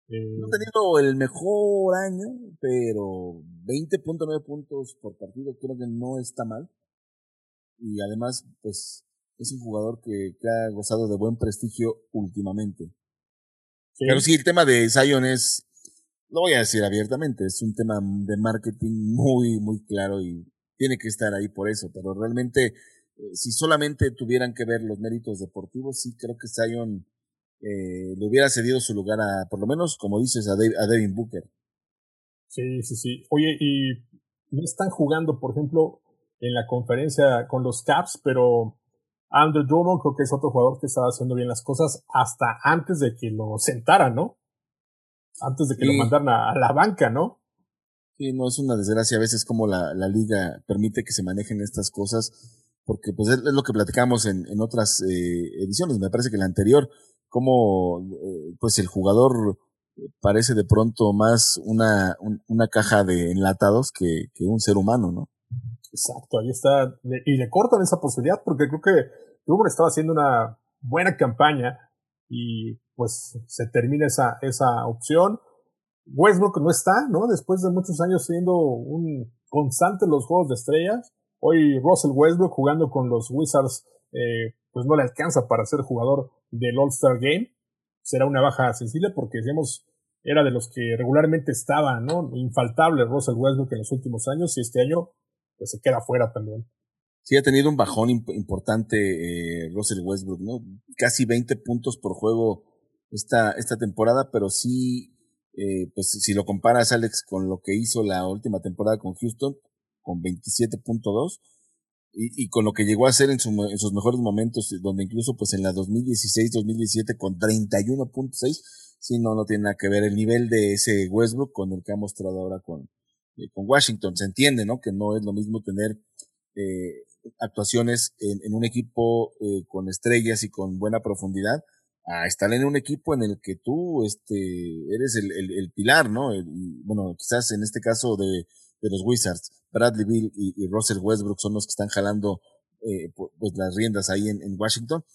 [SPEAKER 4] Eh, no ha tenido el mejor año, pero 20.9 puntos por partido creo que no está mal. Y además, pues, es un jugador que, que ha gozado de buen prestigio últimamente. Sí. Pero sí, el tema de Zion es, lo voy a decir abiertamente, es un tema de marketing muy, muy claro y tiene que estar ahí por eso. Pero realmente, eh, si solamente tuvieran que ver los méritos deportivos, sí creo que Zion eh, le hubiera cedido su lugar a, por lo menos, como dices, a, Dave, a Devin Booker.
[SPEAKER 3] Sí, sí, sí. Oye, y no están jugando, por ejemplo, en la conferencia con los Caps, pero Andrew Drummond creo que es otro jugador que estaba haciendo bien las cosas hasta antes de que lo sentaran, ¿no? Antes de que sí. lo mandaran a, a, la banca, ¿no?
[SPEAKER 4] Sí, no es una desgracia a veces como la, la liga permite que se manejen estas cosas, porque pues es, es lo que platicamos en, en otras eh, ediciones, me parece que la anterior, como eh, pues el jugador parece de pronto más una, un, una caja de enlatados que, que un ser humano, ¿no?
[SPEAKER 3] Exacto, ahí está. Y le cortan esa posibilidad porque creo que Drummond estaba haciendo una buena campaña y pues se termina esa, esa opción. Westbrook no está, ¿no? Después de muchos años siendo un constante en los juegos de estrellas. Hoy Russell Westbrook jugando con los Wizards, eh, pues no le alcanza para ser jugador del All-Star Game. Será una baja sensible porque decíamos era de los que regularmente estaba, ¿no? Infaltable Russell Westbrook en los últimos años y este año se queda fuera también.
[SPEAKER 4] Sí, ha tenido un bajón importante eh, Russell Westbrook, ¿no? Casi 20 puntos por juego esta, esta temporada, pero sí, eh, pues si lo comparas, Alex, con lo que hizo la última temporada con Houston, con 27.2, y, con lo que llegó a hacer en, en sus mejores momentos, donde incluso pues en la 2016-2017 con 31.6, sí, no, no tiene nada que ver el nivel de ese Westbrook con el que ha mostrado ahora con, eh, con Washington. Se entiende, ¿no? Que no es lo mismo tener eh, actuaciones en, en, un equipo eh, con estrellas y con buena profundidad a estar en un equipo en el que tú este, eres el, el, pilar, ¿no? El, bueno, quizás en este caso de, de los Wizards, Bradley Bill y, y, Russell Westbrook son los que están jalando eh, pues las riendas ahí en, en, Washington,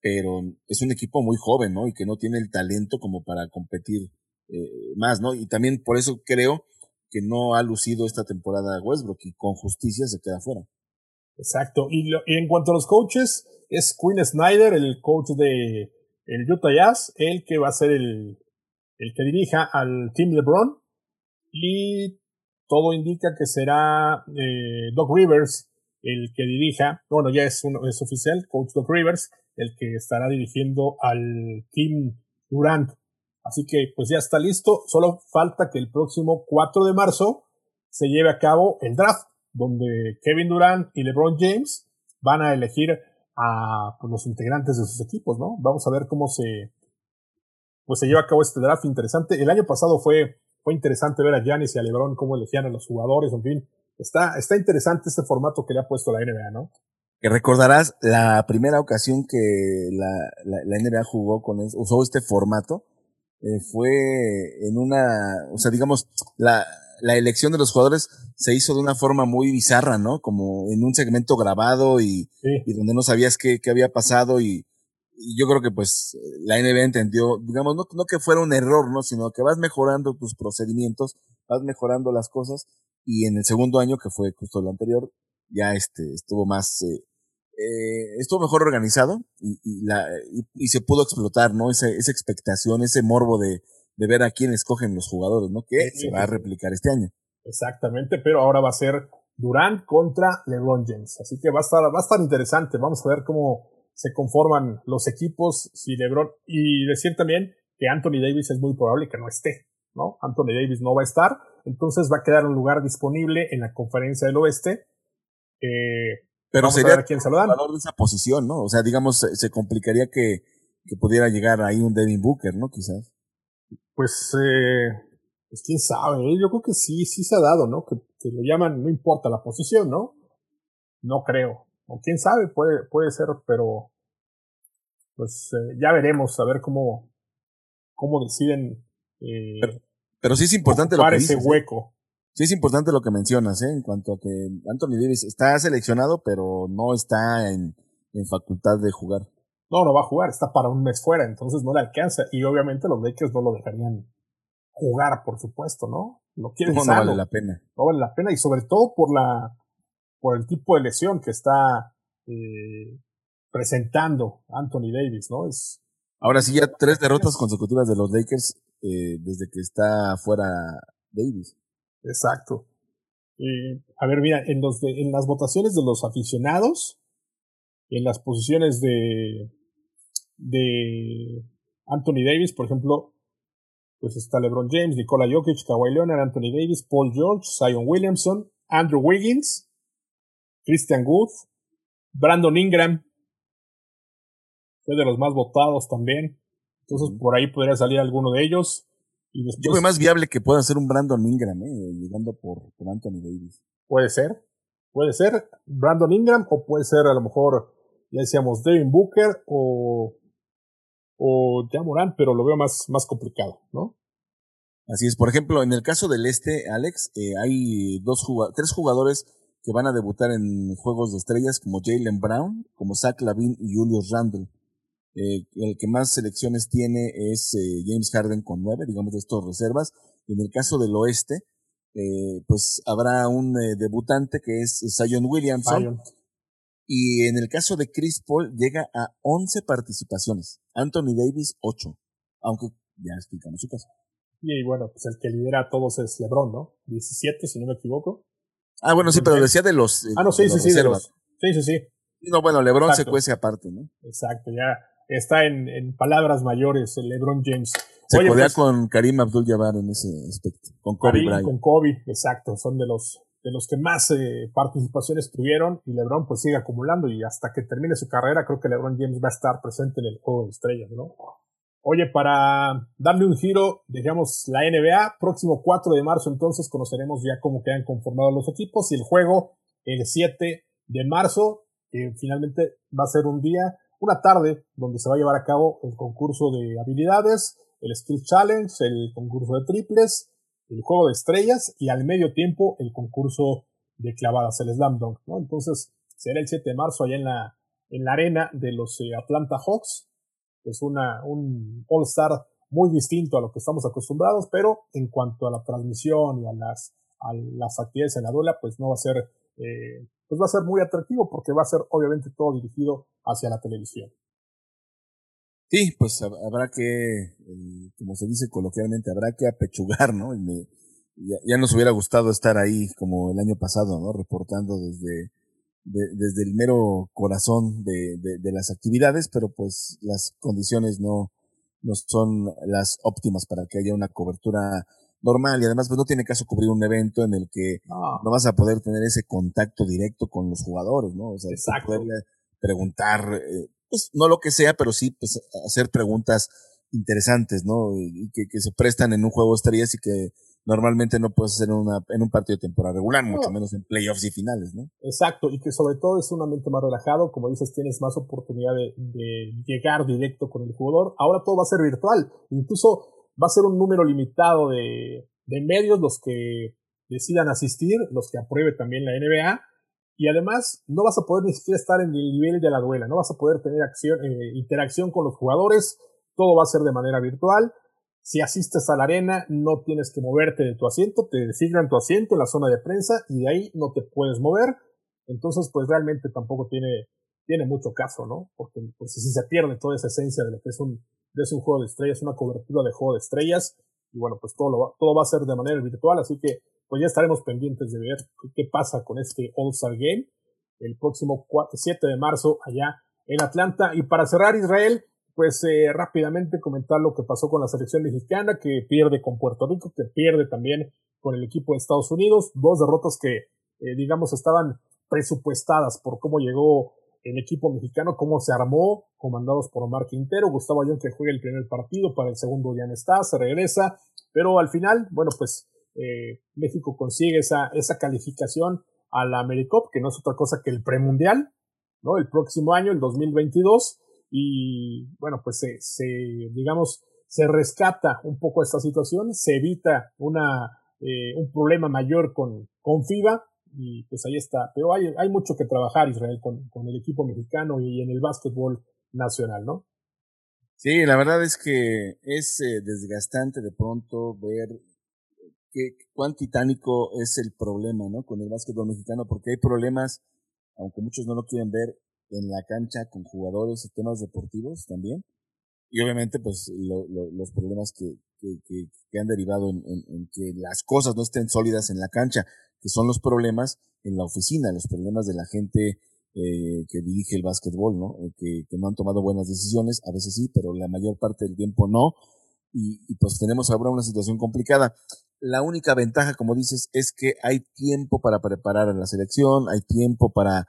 [SPEAKER 4] pero es un equipo muy joven, ¿no? Y que no tiene el talento como para competir eh, más, ¿no? Y también por eso creo que no ha lucido esta temporada Westbrook y con justicia se queda fuera.
[SPEAKER 3] Exacto. Y, lo, y en cuanto a los coaches, es Quinn Snyder, el coach de el Utah Jazz, el que va a ser el, el que dirija al Team LeBron. Y todo indica que será eh, Doc Rivers el que dirija, bueno, ya es, un, es oficial, coach Doc Rivers, el que estará dirigiendo al Team Durant. Así que pues ya está listo, solo falta que el próximo 4 de marzo se lleve a cabo el draft, donde Kevin Durant y LeBron James van a elegir a pues, los integrantes de sus equipos, ¿no? Vamos a ver cómo se pues se lleva a cabo este draft interesante. El año pasado fue fue interesante ver a Giannis y a LeBron cómo elegían a los jugadores, en fin. Está, está interesante este formato que le ha puesto la NBA, ¿no?
[SPEAKER 4] Que recordarás la primera ocasión que la, la, la NBA jugó con, usó este formato, eh, fue en una, o sea, digamos, la, la elección de los jugadores se hizo de una forma muy bizarra, ¿no? Como en un segmento grabado y,
[SPEAKER 3] Sí.
[SPEAKER 4] y donde no sabías qué, qué había pasado y, y yo creo que pues la NBA entendió, digamos, no, no que fuera un error, ¿no? Sino que vas mejorando tus procedimientos, vas mejorando las cosas y en el segundo año, que fue justo el anterior, ya este, estuvo más, eh, eh, estuvo mejor organizado y, y la, y, y, se pudo explotar, ¿no? Esa, esa expectación, ese morbo de, de ver a quién escogen los jugadores, ¿no? Que
[SPEAKER 3] Sí,
[SPEAKER 4] se va a replicar este año.
[SPEAKER 3] Exactamente, pero ahora va a ser Durant contra LeBron James. Así que va a estar, va a estar interesante. Vamos a ver cómo se conforman los equipos si LeBron, y decir también que Anthony Davis es muy probable que no esté, ¿no? Anthony Davis no va a estar, entonces va a quedar un lugar disponible en la conferencia del oeste. Eh,
[SPEAKER 4] Pero
[SPEAKER 3] vamos
[SPEAKER 4] sería
[SPEAKER 3] a ver a quién se lo dan.
[SPEAKER 4] jugador de esa posición, ¿no? O sea, digamos, se, se complicaría que, que pudiera llegar ahí un Devin Booker, ¿no? Quizás.
[SPEAKER 3] Pues, eh, pues quién sabe, ¿eh? yo creo que sí, sí se ha dado, ¿no? Que, que lo llaman, no importa la posición, ¿no? No creo. O quién sabe, puede, puede ser, pero pues eh, ya veremos a ver cómo, cómo deciden eh,
[SPEAKER 4] Pero, pero sí es importante lo que
[SPEAKER 3] ese
[SPEAKER 4] dices, ¿eh?
[SPEAKER 3] hueco.
[SPEAKER 4] Sí es importante lo que mencionas, ¿eh? En cuanto a que Anthony Davis está seleccionado, pero no está en, en facultad de jugar.
[SPEAKER 3] No, no va a jugar, está para un mes fuera, entonces no le alcanza. Y obviamente los Lakers no lo dejarían jugar, por supuesto, ¿no? Lo quieren
[SPEAKER 4] No, no vale la pena.
[SPEAKER 3] no vale la pena y sobre todo por la por el tipo de lesión que está eh, presentando Anthony Davis, ¿no? Es
[SPEAKER 4] Ahora sí, ya tres derrotas consecutivas de los Lakers eh, desde que está fuera Davis.
[SPEAKER 3] Exacto. Eh, a ver, mira, en los de, en las votaciones de los aficionados, en las posiciones de de Anthony Davis, por ejemplo, pues está LeBron James, Nikola Jokic, Kawhi Leonard, Anthony Davis, Paul George, Zion Williamson, Andrew Wiggins, Christian Wood, Brandon Ingram, fue de los más votados también. Entonces por ahí podría salir alguno de ellos. Y después
[SPEAKER 4] Yo veo más viable que pueda ser un Brandon Ingram, ¿eh? Llegando por, por Anthony Davis.
[SPEAKER 3] puede ser, puede ser Brandon Ingram o puede ser a lo mejor, ya decíamos, Devin Booker o, o ya Morant, pero lo veo más, más complicado, ¿no?
[SPEAKER 4] Así es. Por ejemplo, en el caso del este, Alex, eh, hay dos tres jugadores que van a debutar en juegos de estrellas, como Jalen Brown, como Zach Lavin y Julius Randle. Eh, el que más selecciones tiene es eh, James Harden con nueve, digamos de estos reservas, En el caso del oeste, eh, pues habrá un eh, debutante que es Zion Williamson.
[SPEAKER 3] Zion.
[SPEAKER 4] Y en el caso de Chris Paul llega a 11 participaciones. Anthony Davis 8. Aunque ya explicamos su caso.
[SPEAKER 3] Y bueno, pues el que lidera a todos es LeBron, ¿no? 17, si no me equivoco.
[SPEAKER 4] Ah, bueno, sí, pero decía de los.
[SPEAKER 3] Ah, no, sí, sí, sí, de
[SPEAKER 4] reservas.
[SPEAKER 3] los- sí, sí, sí.
[SPEAKER 4] No, bueno, LeBron se cuece aparte, ¿no?
[SPEAKER 3] Exacto, ya está en, en palabras mayores el LeBron James.
[SPEAKER 4] Se
[SPEAKER 3] Oye, pues,
[SPEAKER 4] con Karim Abdul-Jabbar en ese aspecto. Con Kobe
[SPEAKER 3] Karim
[SPEAKER 4] Bryant.
[SPEAKER 3] con Kobe, exacto, son de los de los que más eh, participaciones tuvieron y LeBron pues sigue acumulando y hasta que termine su carrera creo que LeBron James va a estar presente en el juego de estrellas, ¿no? Oye, para darle un giro, dejamos la NBA, próximo 4 de marzo entonces conoceremos ya cómo quedan conformados los equipos y el juego el 7 de marzo, que finalmente va a ser un día, una tarde donde se va a llevar a cabo el concurso de habilidades, el Skill Challenge, el concurso de triples, el juego de estrellas y al medio tiempo el concurso de clavadas, el Slam Dunk, ¿no? Entonces será el 7 de marzo allá en la, en la arena de los eh, Atlanta Hawks. Es una, un All-Star muy distinto a lo que estamos acostumbrados, pero en cuanto a la transmisión y a las, a las actividades en la duela, pues no va a ser, eh, pues va a ser muy atractivo porque va a ser obviamente todo dirigido hacia la televisión.
[SPEAKER 4] Sí, pues hab- habrá que, eh, como se dice coloquialmente, habrá que apechugar, ¿no? Y me- ya, nos hubiera gustado estar ahí como el año pasado, ¿no? Reportando desde, de- desde el mero corazón de, de, de las actividades, pero pues las condiciones no, no son las óptimas para que haya una cobertura normal y además pues no tiene caso cubrir un evento en el que
[SPEAKER 3] No,
[SPEAKER 4] no vas a poder tener ese contacto directo con los jugadores, ¿no? O sea,
[SPEAKER 3] Exacto.
[SPEAKER 4] poderle preguntar, eh, pues no lo que sea, pero sí pues, hacer preguntas interesantes, ¿no? Y que, que se prestan en un juego de estrellas y que normalmente no puedes hacer en, una, en un partido de temporada regular, mucho
[SPEAKER 3] No.
[SPEAKER 4] menos en playoffs y finales, ¿no?
[SPEAKER 3] Exacto, y que sobre todo es un ambiente más relajado, como dices, tienes más oportunidad de, de llegar directo con el jugador. Ahora todo va a ser virtual, incluso va a ser un número limitado de, de medios los que decidan asistir, los que apruebe también la NBA, y además no vas a poder ni siquiera estar en el nivel de la duela, no vas a poder tener eh, interacción con los jugadores, todo va a ser de manera virtual. Si asistes a la arena, no tienes que moverte de tu asiento, te designan tu asiento en la zona de prensa y de ahí no te puedes mover. Entonces, pues realmente tampoco tiene, tiene mucho caso, ¿no? Porque pues, si se pierde toda esa esencia de lo que es un, de es un juego de estrellas, una cobertura de juego de estrellas, y bueno, pues todo, lo va, todo va a ser de manera virtual, así que pues ya estaremos pendientes de ver qué, qué pasa con este All-Star Game el próximo 4, 7 de marzo allá en Atlanta. Y para cerrar Israel, pues eh, rápidamente comentar lo que pasó con la selección mexicana, que pierde con Puerto Rico, que pierde también con el equipo de Estados Unidos, dos derrotas que, eh, digamos, estaban presupuestadas por cómo llegó el equipo mexicano, cómo se armó, comandados por Omar Quintero, Gustavo Ayón que juega el primer partido, para el segundo ya no está, se regresa, pero al final, bueno, pues eh, México consigue esa, esa calificación a la AmeriCup, que no es otra cosa que el premundial, ¿no? El próximo año, el 2022, y bueno, pues se, digamos, se rescata un poco esta situación, se evita una, eh, un problema mayor con, con FIBA, y pues ahí está. Pero hay, hay mucho que trabajar, Israel, con, con el equipo mexicano y en el básquetbol nacional, ¿no?
[SPEAKER 4] Sí, la verdad es que es eh, desgastante de pronto ver que, cuán titánico es el problema, ¿no? Con el básquetbol mexicano, porque hay problemas, aunque muchos no lo quieren ver, en la cancha con jugadores y temas deportivos también. Y obviamente, pues, lo, los problemas que, que, que, que han derivado en, en, en, que las cosas no estén sólidas en la cancha, que son los problemas en la oficina, los problemas de la gente eh, que dirige el básquetbol, ¿no? Eh, que, no han tomado buenas decisiones, a veces sí, pero la mayor parte del tiempo no. Y, pues tenemos ahora una situación complicada. La única ventaja, como dices, es que hay tiempo para preparar a la selección, hay tiempo para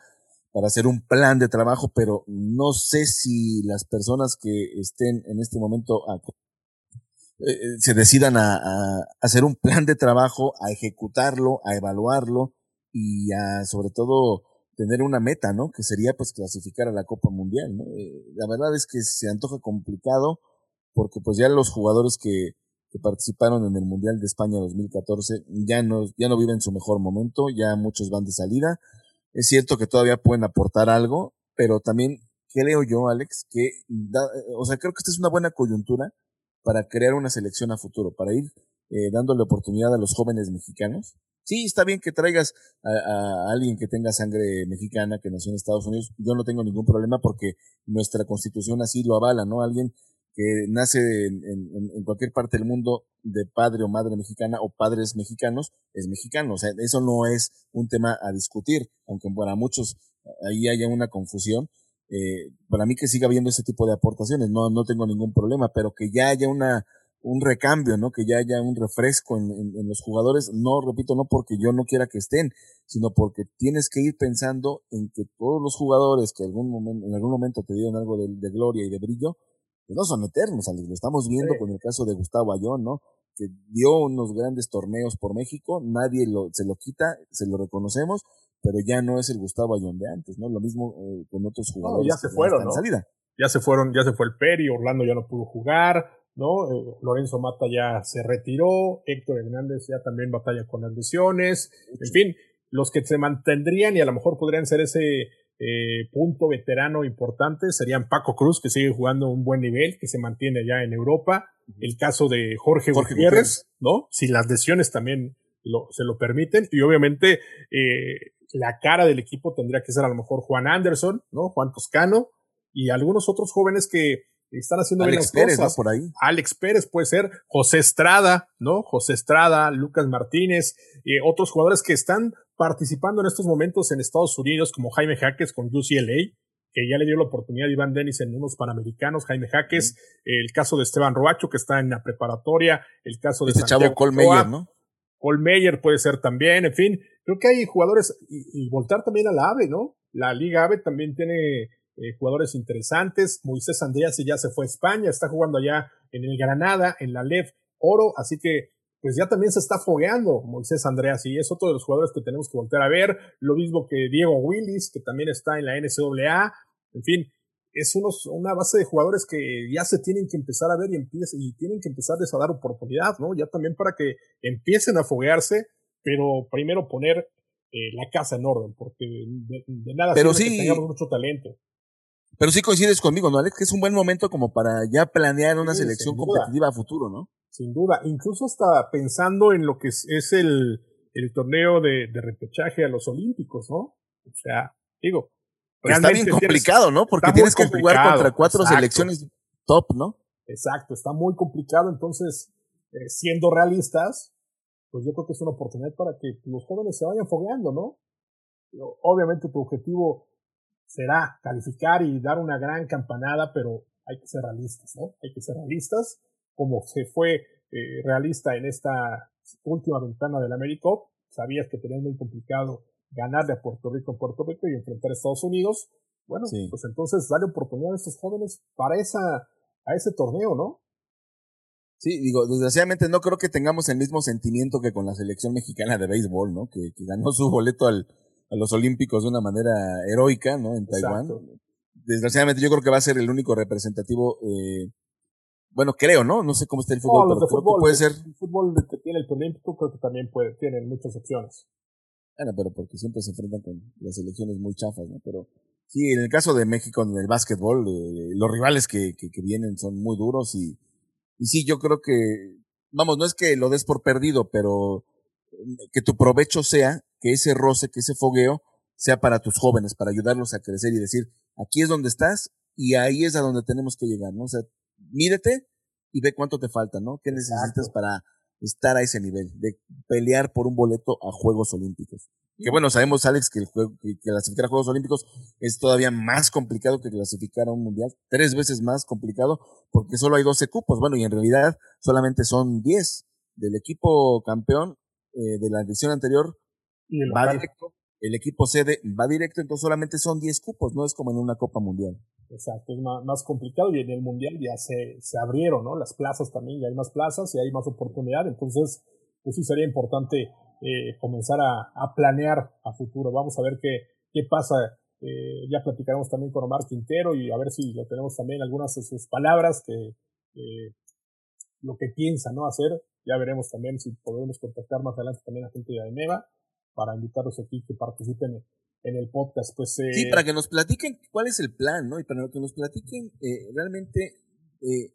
[SPEAKER 4] para hacer un plan de trabajo, pero no sé si las personas que estén en este momento eh, se decidan a, hacer un plan de trabajo, a ejecutarlo, a evaluarlo y a sobre todo tener una meta, ¿no? Que sería pues clasificar a la Copa Mundial, ¿no? Eh, la verdad es que se antoja complicado porque pues ya los jugadores que, que participaron en el Mundial de España 2014 ya no, ya no viven su mejor momento, ya muchos van de salida. Es cierto que todavía pueden aportar algo, pero también creo yo, Alex, que da, o sea, creo que esta es una buena coyuntura para crear una selección a futuro, para ir eh, dándole oportunidad a los jóvenes mexicanos. Sí, está bien que traigas a, alguien que tenga sangre mexicana, que nació en Estados Unidos. Yo no tengo ningún problema porque nuestra constitución así lo avala, ¿no? Alguien que nace en, en, en, cualquier parte del mundo de padre o madre mexicana o padres mexicanos, es mexicano. O sea, eso no es un tema a discutir, aunque para muchos ahí haya una confusión. Eh, para mí que siga habiendo ese tipo de aportaciones, no, no tengo ningún problema, pero que ya haya una, un recambio, ¿no? Que ya haya un refresco en, en, en, los jugadores, no, repito, no porque yo no quiera que estén, sino porque tienes que ir pensando en que todos los jugadores que algún momento, en algún momento te dieron algo de, de gloria y de brillo, que no son eternos, lo estamos viendo sí. con el caso de Gustavo Ayón, ¿no? Que dio unos grandes torneos por México, nadie lo, se lo quita, se lo reconocemos, pero ya no es el Gustavo Ayón de antes, ¿no? Lo mismo eh, con otros jugadores.
[SPEAKER 3] No, ya se fueron, ¿no?
[SPEAKER 4] Salida.
[SPEAKER 3] Ya se fueron, ya se fue el Peri, Orlando ya no pudo jugar, ¿no? Eh, Lorenzo Mata ya se retiró, Héctor Hernández ya también batalla con las lesiones, en fin, los que se mantendrían y a lo mejor podrían ser ese eh, punto veterano importante serían Paco Cruz, que sigue jugando un buen nivel, que se mantiene ya en Europa, el caso de Jorge, Jorge Gutiérrez, Gutiérrez, ¿no? Si las lesiones también lo, se lo permiten, y obviamente eh, la cara del equipo tendría que ser a lo mejor Juan Anderson, ¿no? Juan Toscano, y algunos otros jóvenes que están haciendo
[SPEAKER 4] Alex
[SPEAKER 3] bien
[SPEAKER 4] Pérez,
[SPEAKER 3] cosas.
[SPEAKER 4] ¿no? Por ahí.
[SPEAKER 3] Alex Pérez puede ser, José Estrada, ¿no? José Estrada, Lucas Martínez, eh, otros jugadores que están participando en estos momentos en Estados Unidos, como Jaime Jaques con UCLA, que ya le dio la oportunidad a Iván Dennis en unos panamericanos, Jaime Jaques, sí. el caso de Esteban Roacho, que está en la preparatoria, el caso de
[SPEAKER 4] este chavo Colmeyer, ¿no?
[SPEAKER 3] Colmeyer puede ser también, en fin, creo que hay jugadores, y, y voltar también a la AVE, ¿no? La Liga AVE también tiene eh, jugadores interesantes. Moisés Andreas ya se fue a España, está jugando allá en el Granada, en la LEV Oro, así que pues ya también se está fogueando Moisés Andreas y es otro de los jugadores que tenemos que volver a ver. Lo mismo que Diego Willis, que también está en la NCAA. En fin, es unos, una base de jugadores que ya se tienen que empezar a ver y, empiece, y tienen que empezar a dar oportunidad, ¿no? Ya también para que empiecen a foguearse, pero primero poner eh, la casa en orden, porque de, de nada
[SPEAKER 4] pero
[SPEAKER 3] sí,
[SPEAKER 4] que
[SPEAKER 3] tengamos mucho talento.
[SPEAKER 4] Pero sí coincides conmigo, ¿no, Alex? Que es un buen momento como para ya planear una sí, selección competitiva a futuro, ¿no?
[SPEAKER 3] Sin duda. Incluso hasta pensando en lo que es, es el, el, torneo de, de, repechaje a los Olímpicos, ¿no? O sea, digo.
[SPEAKER 4] Está bien complicado, tienes, ¿no? Porque tienes que jugar contra cuatro exacto. selecciones top, ¿no?
[SPEAKER 3] Exacto, está muy complicado. Entonces, eh, siendo realistas, pues yo creo que es una oportunidad para que los jóvenes se vayan fogueando, ¿no? Obviamente tu objetivo será calificar y dar una gran campanada, pero hay que ser realistas, ¿no? Hay que ser realistas, como se fue eh, realista en esta última ventana del Americop, sabías que tenías muy complicado ganarle a Puerto Rico en Puerto Rico y enfrentar a Estados Unidos. Bueno, sí. pues entonces dale oportunidad a estos jóvenes para esa, a ese torneo, ¿no?
[SPEAKER 4] Sí, digo, desgraciadamente no creo que tengamos el mismo sentimiento que con la selección mexicana de béisbol, ¿no? Que, que ganó su boleto al, a los Olímpicos de una manera heroica, ¿no? En Taiwán. Exacto. Desgraciadamente yo creo que va a ser el único representativo, eh, bueno, creo, ¿no? No sé cómo está el fútbol,
[SPEAKER 3] no,
[SPEAKER 4] pero
[SPEAKER 3] de fútbol,
[SPEAKER 4] puede ser.
[SPEAKER 3] El fútbol que tiene el Olímpico creo que también puede, tienen muchas opciones.
[SPEAKER 4] Bueno, pero porque siempre se enfrentan con las selecciones muy chafas, ¿no? Pero sí, en el caso de México en el básquetbol, eh, los rivales que, que, que, vienen son muy duros y, y sí, yo creo que, vamos, no es que lo des por perdido, pero que tu provecho sea que ese roce, que ese fogueo sea para tus jóvenes, para ayudarlos a crecer y decir, aquí es donde estás y ahí es a donde tenemos que llegar, ¿no? O sea, mídete y ve cuánto te falta, ¿no? ¿Qué necesitas Exacto. para estar a ese nivel, de pelear por un boleto a Juegos Olímpicos? Que bueno, sabemos, Alex, que, el juego, que, clasificar a Juegos Olímpicos es todavía más complicado que clasificar a un mundial, tres veces más complicado, porque solo hay 12 cupos. Bueno, y en realidad solamente son 10 del equipo campeón eh, de la edición anterior.
[SPEAKER 3] Y el
[SPEAKER 4] va
[SPEAKER 3] local.
[SPEAKER 4] directo, el equipo sede va directo, entonces solamente son 10 cupos, no es como en una Copa Mundial.
[SPEAKER 3] Exacto, es más, más, complicado y en el Mundial ya se, se abrieron, ¿no? Las plazas también, ya hay más plazas y hay más oportunidad, entonces pues sí sería importante eh, comenzar a, a, planear a futuro. Vamos a ver qué, qué pasa. Eh, ya platicaremos también con Omar Quintero y a ver si lo tenemos también algunas de sus palabras que eh, lo que piensa no hacer. Ya veremos también si podemos contactar más adelante también a gente de AENEVA para invitarlos aquí que participen en el podcast. Pues, eh,
[SPEAKER 4] sí, para que nos platiquen cuál es el plan, ¿no? Y para que nos platiquen eh, realmente eh,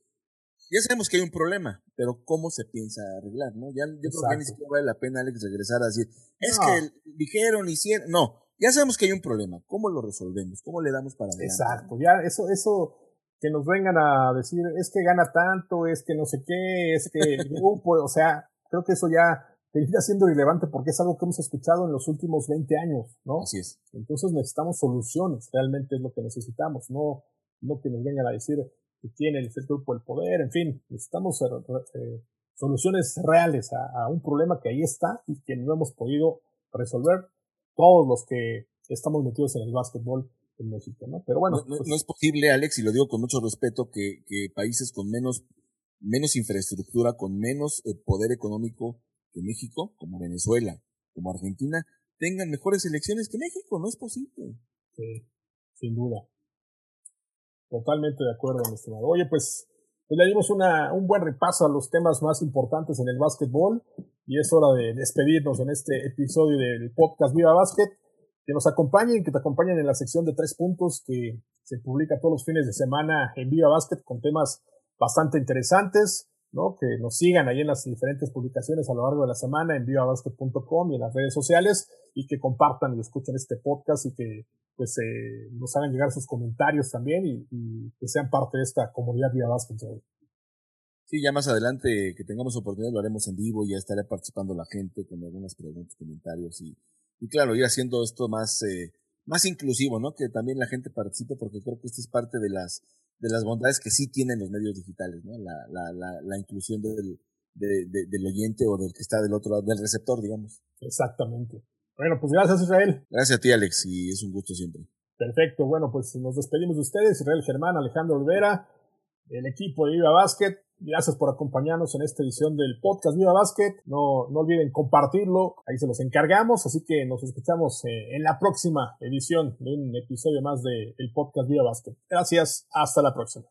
[SPEAKER 4] Ya sabemos que hay un problema, pero ¿cómo se piensa arreglar? ¿no? Ya, yo creo que ni siquiera vale la pena, Alex, regresar a decir, es
[SPEAKER 3] No.
[SPEAKER 4] que dijeron, hicieron. No, ya sabemos que hay un problema. ¿Cómo lo resolvemos? ¿Cómo le damos para adelante?
[SPEAKER 3] Exacto, ya eso, eso que nos vengan a decir, es que gana tanto, es que no sé qué, es que, (laughs) o sea, creo que eso ya termina siendo irrelevante porque es algo que hemos escuchado en los últimos 20 años, ¿no?
[SPEAKER 4] Así es.
[SPEAKER 3] Entonces necesitamos soluciones, realmente es lo que necesitamos, no, no que nos vengan a decir que tiene el grupo el poder, en fin, necesitamos eh, eh, soluciones reales a, a un problema que ahí está y que no hemos podido resolver todos los que estamos metidos en el básquetbol en México, ¿no? Pero bueno,
[SPEAKER 4] no, no-
[SPEAKER 3] pues,
[SPEAKER 4] no es posible, Alex, y lo digo con mucho respeto, que, que países con menos, menos infraestructura, con menos eh, poder económico que México, como Venezuela, como Argentina, tengan mejores elecciones que México. No es posible.
[SPEAKER 3] Sí, sin duda. Totalmente de acuerdo, mi estimado. Oye, pues, pues le dimos una, un buen repaso a los temas más importantes en el básquetbol y es hora de despedirnos en este episodio del podcast Viva Básquet. Que nos acompañen, que te acompañen en la sección de tres puntos que se publica todos los fines de semana en Viva Básquet con temas bastante interesantes, ¿no? Que nos sigan ahí en las diferentes publicaciones a lo largo de la semana en vivabasket.com y en las redes sociales y que compartan y escuchen este podcast y que pues eh, nos hagan llegar sus comentarios también y, y que sean parte de esta comunidad Viva. Joel.
[SPEAKER 4] Sí, ya más adelante que tengamos oportunidad lo haremos en vivo ya estará participando la gente con algunas preguntas, comentarios y, y claro, ir haciendo esto más, eh, más inclusivo, ¿no? Que también la gente participe porque creo que esto es parte de las, de las bondades que sí tienen los medios digitales, ¿no? La, la, la, la inclusión del, de- de- del oyente o del que está del otro lado, del receptor, digamos.
[SPEAKER 3] Exactamente. Bueno, pues gracias Israel.
[SPEAKER 4] Gracias a ti, Alex, y es un gusto siempre.
[SPEAKER 3] Perfecto. Bueno, pues nos despedimos de ustedes. Israel Germán, Alejandro Olvera, el equipo de Viva Básquet. Gracias por acompañarnos en esta edición del podcast Viva Básquet. No, no olviden compartirlo. Ahí se los encargamos. Así que nos escuchamos eh, en la próxima edición de un episodio más del podcast Viva Básquet. Gracias. Hasta la próxima.